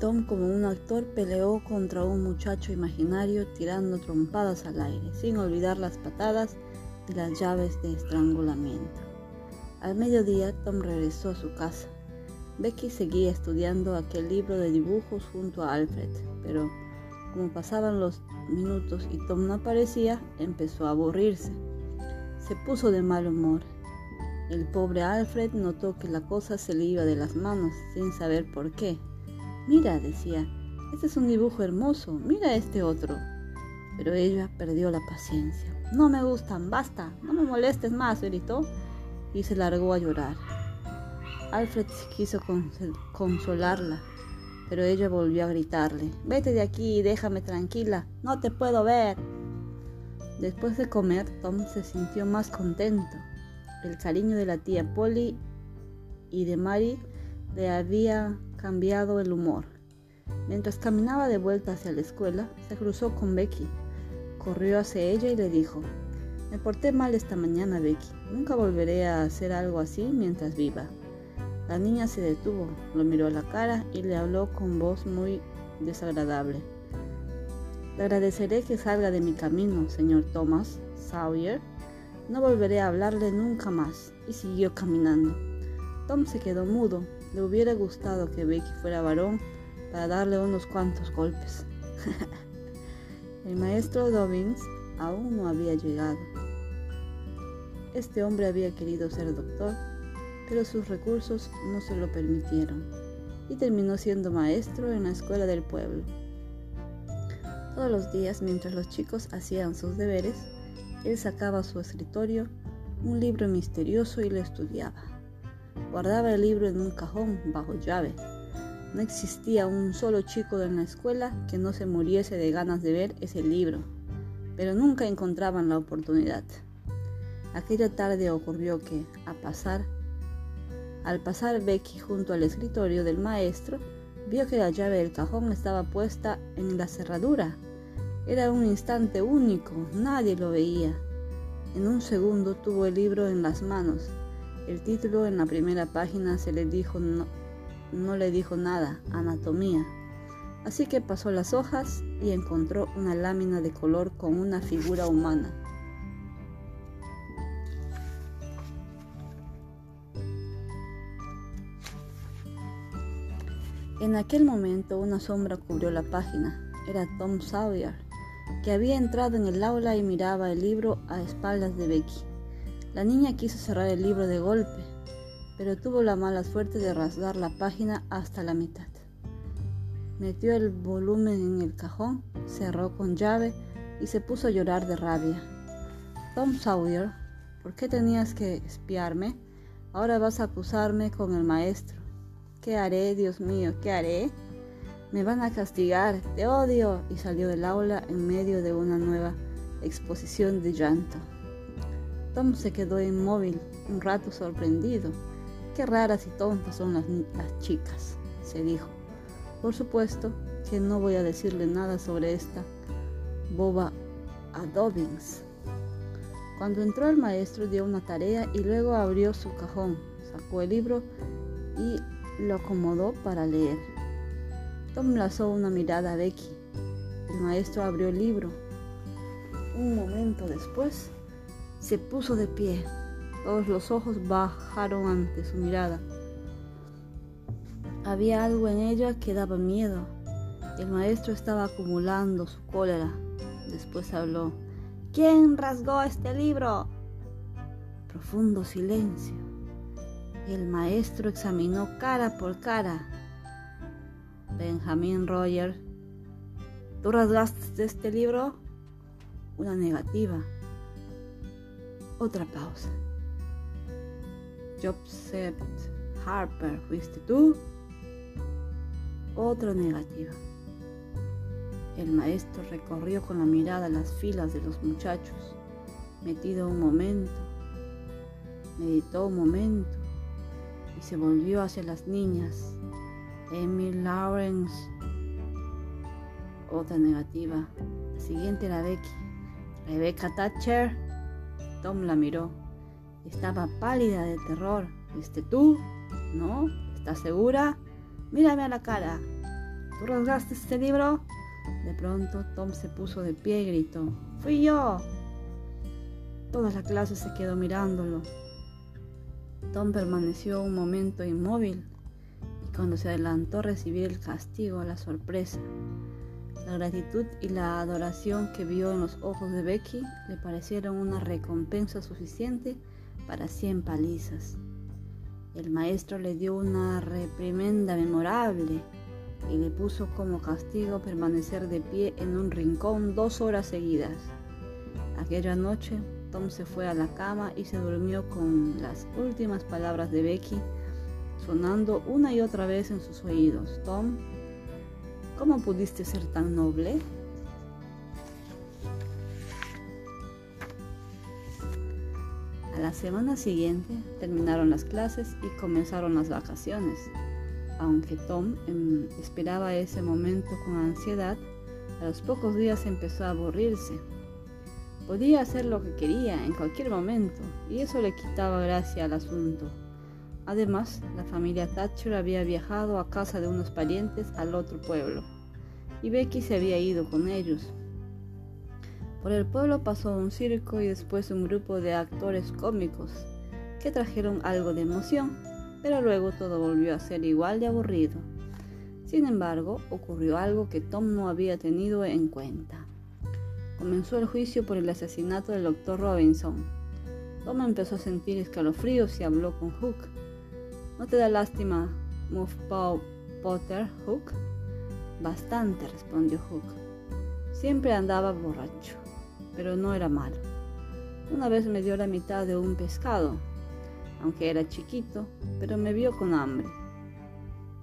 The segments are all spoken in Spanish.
Tom, como un actor, peleó contra un muchacho imaginario tirando trompadas al aire, sin olvidar las patadas y las llaves de estrangulamiento. Al mediodía, Tom regresó a su casa. Becky seguía estudiando aquel libro de dibujos junto a Alfred, pero como pasaban los minutos y Tom no aparecía, empezó a aburrirse. Se puso de mal humor. El pobre Alfred notó que la cosa se le iba de las manos sin saber por qué. Mira, decía, este es un dibujo hermoso, mira este otro. Pero ella perdió la paciencia. No me gustan, basta, no me molestes más, gritó y se largó a llorar. Alfred quiso consolarla, pero ella volvió a gritarle, vete de aquí y déjame tranquila, no te puedo ver. Después de comer, Tom se sintió más contento. El cariño de la tía Polly y de Mary le había cambiado el humor. Mientras caminaba de vuelta hacia la escuela, se cruzó con Becky. Corrió hacia ella y le dijo, me porté mal esta mañana, Becky. Nunca volveré a hacer algo así mientras viva. La niña se detuvo, lo miró a la cara y le habló con voz muy desagradable. Le agradeceré que salga de mi camino, señor Thomas Sawyer. No volveré a hablarle nunca más. Y siguió caminando. Tom se quedó mudo. Le hubiera gustado que Becky fuera varón para darle unos cuantos golpes. El maestro Dobbins aún no había llegado. Este hombre había querido ser doctor pero sus recursos no se lo permitieron y terminó siendo maestro en la escuela del pueblo. Todos los días, mientras los chicos hacían sus deberes, él sacaba a su escritorio un libro misterioso y lo estudiaba. Guardaba el libro en un cajón bajo llave. No existía un solo chico en la escuela que no se muriese de ganas de ver ese libro, pero nunca encontraban la oportunidad. Aquella tarde ocurrió que, a pasar al pasar Becky junto al escritorio del maestro, vio que la llave del cajón estaba puesta en la cerradura. Era un instante único, nadie lo veía. En un segundo tuvo el libro en las manos. El título en la primera página se le dijo no, no le dijo nada, anatomía. Así que pasó las hojas y encontró una lámina de color con una figura humana. En aquel momento una sombra cubrió la página. Era Tom Sawyer, que había entrado en el aula y miraba el libro a espaldas de Becky. La niña quiso cerrar el libro de golpe, pero tuvo la mala suerte de rasgar la página hasta la mitad. Metió el volumen en el cajón, cerró con llave y se puso a llorar de rabia. Tom Sawyer, ¿por qué tenías que espiarme? Ahora vas a acusarme con el maestro. ¿Qué haré, Dios mío? ¿Qué haré? Me van a castigar, te odio. Y salió del aula en medio de una nueva exposición de llanto. Tom se quedó inmóvil, un rato sorprendido. Qué raras y tontas son las, chicas, se dijo. Por supuesto que no voy a decirle nada sobre esta boba a Dobbins. Cuando entró el maestro dio una tarea y luego abrió su cajón, sacó el libro y lo acomodó para leer. Tom lanzó una mirada a Becky. El maestro abrió el libro. Un momento después, se puso de pie. Todos los ojos bajaron ante su mirada. Había algo en ella que daba miedo. El maestro estaba acumulando su cólera. Después habló. ¿Quién rasgó este libro? Profundo silencio. El maestro examinó cara por cara. Benjamin Roger, ¿tú rasgaste este libro? Una negativa. Otra pausa. Joseph Harper, ¿fuiste tú? Otra negativa. El maestro recorrió con la mirada las filas de los muchachos, metido un momento, meditó un momento y se volvió hacia las niñas. Emily Lawrence. Otra negativa. La siguiente era Becky. Rebecca Thatcher. Tom la miró. Estaba pálida de terror. ¿Viste tú? ¿No? ¿Estás segura? Mírame a la cara. ¿Tú rasgaste este libro? De pronto Tom se puso de pie y gritó, ¡Fui yo! Toda la clase se quedó mirándolo. Tom permaneció un momento inmóvil y cuando se adelantó a recibir el castigo, la sorpresa, la gratitud y la adoración que vio en los ojos de Becky le parecieron una recompensa suficiente para cien palizas. El maestro le dio una reprimenda memorable y le puso como castigo permanecer de pie en un rincón dos horas seguidas. Aquella noche Tom se fue a la cama y se durmió con las últimas palabras de Becky sonando una y otra vez en sus oídos. Tom, ¿cómo pudiste ser tan noble? A la semana siguiente terminaron las clases y comenzaron las vacaciones. Aunque Tom em, esperaba ese momento con ansiedad, a los pocos días empezó a aburrirse. Podía hacer lo que quería en cualquier momento y eso le quitaba gracia al asunto. Además, la familia Thatcher había viajado a casa de unos parientes al otro pueblo y Becky se había ido con ellos. Por el pueblo pasó un circo y después un grupo de actores cómicos que trajeron algo de emoción pero luego todo volvió a ser igual de aburrido. Sin embargo, ocurrió algo que Tom no había tenido en cuenta. Comenzó el juicio por el asesinato del doctor Robinson. Tom empezó a sentir escalofríos y habló con Hook. ¿No te da lástima, Move Potter, Hook? Bastante, respondió Hook. Siempre andaba borracho, pero no era malo. Una vez me dio la mitad de un pescado, aunque era chiquito, pero me vio con hambre.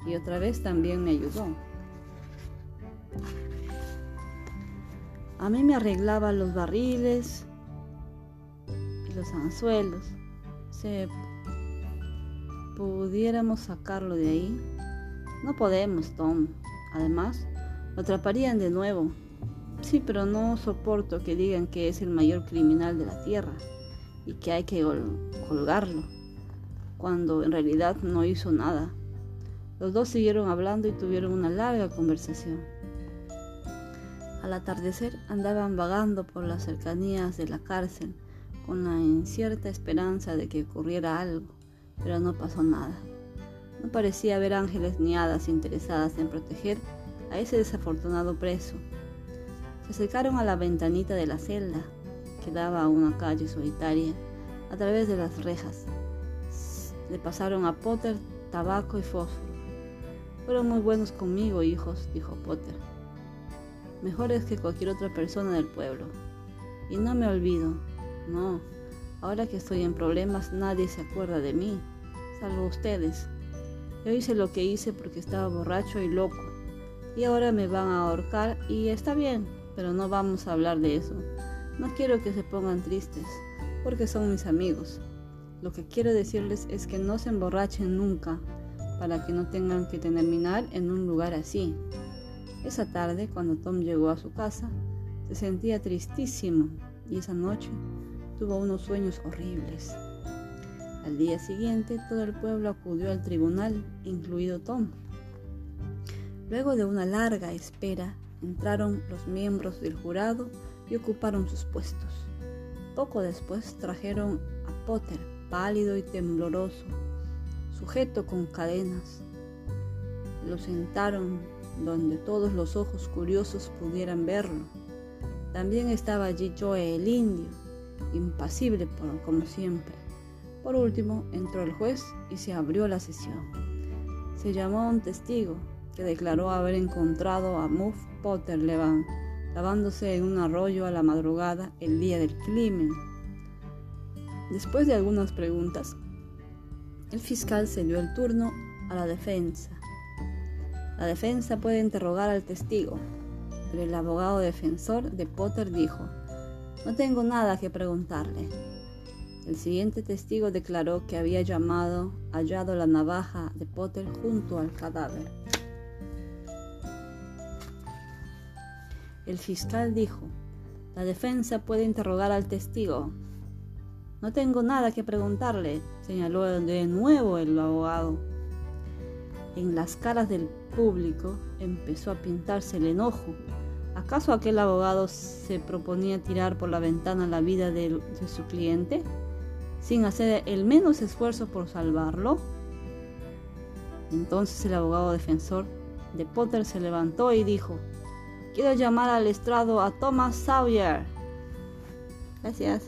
Y otra vez también me ayudó. A mí me arreglaba los barriles y los anzuelos. Si pudiéramos sacarlo de ahí. No podemos, Tom. Además, lo atraparían de nuevo. Sí, pero no soporto que digan que es el mayor criminal de la tierra y que hay que colgarlo cuando en realidad no hizo nada. Los dos siguieron hablando y tuvieron una larga conversación. Al atardecer andaban vagando por las cercanías de la cárcel con la incierta esperanza de que ocurriera algo, pero no pasó nada. No parecía haber ángeles ni hadas interesadas en proteger a ese desafortunado preso. Se acercaron a la ventanita de la celda, que daba a una calle solitaria, a través de las rejas. Le pasaron a Potter tabaco y fósforo. Fueron muy buenos conmigo, hijos, dijo Potter. Mejores que cualquier otra persona del pueblo. Y no me olvido, no. Ahora que estoy en problemas, nadie se acuerda de mí, salvo ustedes. Yo hice lo que hice porque estaba borracho y loco. Y ahora me van a ahorcar y está bien, pero no vamos a hablar de eso. No quiero que se pongan tristes, porque son mis amigos. Lo que quiero decirles es que no se emborrachen nunca para que no tengan que terminar en un lugar así. Esa tarde, cuando Tom llegó a su casa, se sentía tristísimo y esa noche tuvo unos sueños horribles. Al día siguiente, todo el pueblo acudió al tribunal, incluido Tom. Luego de una larga espera, entraron los miembros del jurado y ocuparon sus puestos. Poco después trajeron a Potter pálido y tembloroso, sujeto con cadenas. Lo sentaron donde todos los ojos curiosos pudieran verlo. También estaba allí Joe el indio, impasible como siempre. Por último entró el juez y se abrió la sesión. Se llamó a un testigo que declaró haber encontrado a Muff Potter Levan lavándose en un arroyo a la madrugada el día del crimen Después de algunas preguntas, el fiscal se dio el turno a la defensa. La defensa puede interrogar al testigo, pero el abogado defensor de Potter dijo, no tengo nada que preguntarle. El siguiente testigo declaró que había llamado, hallado la navaja de Potter junto al cadáver. El fiscal dijo, la defensa puede interrogar al testigo, no tengo nada que preguntarle, señaló de nuevo el abogado. En las caras del público empezó a pintarse el enojo. ¿Acaso aquel abogado se proponía tirar por la ventana la vida de, su cliente sin hacer el menos esfuerzo por salvarlo? Entonces el abogado defensor de Potter se levantó y dijo, quiero llamar al estrado a Thomas Sawyer. Gracias.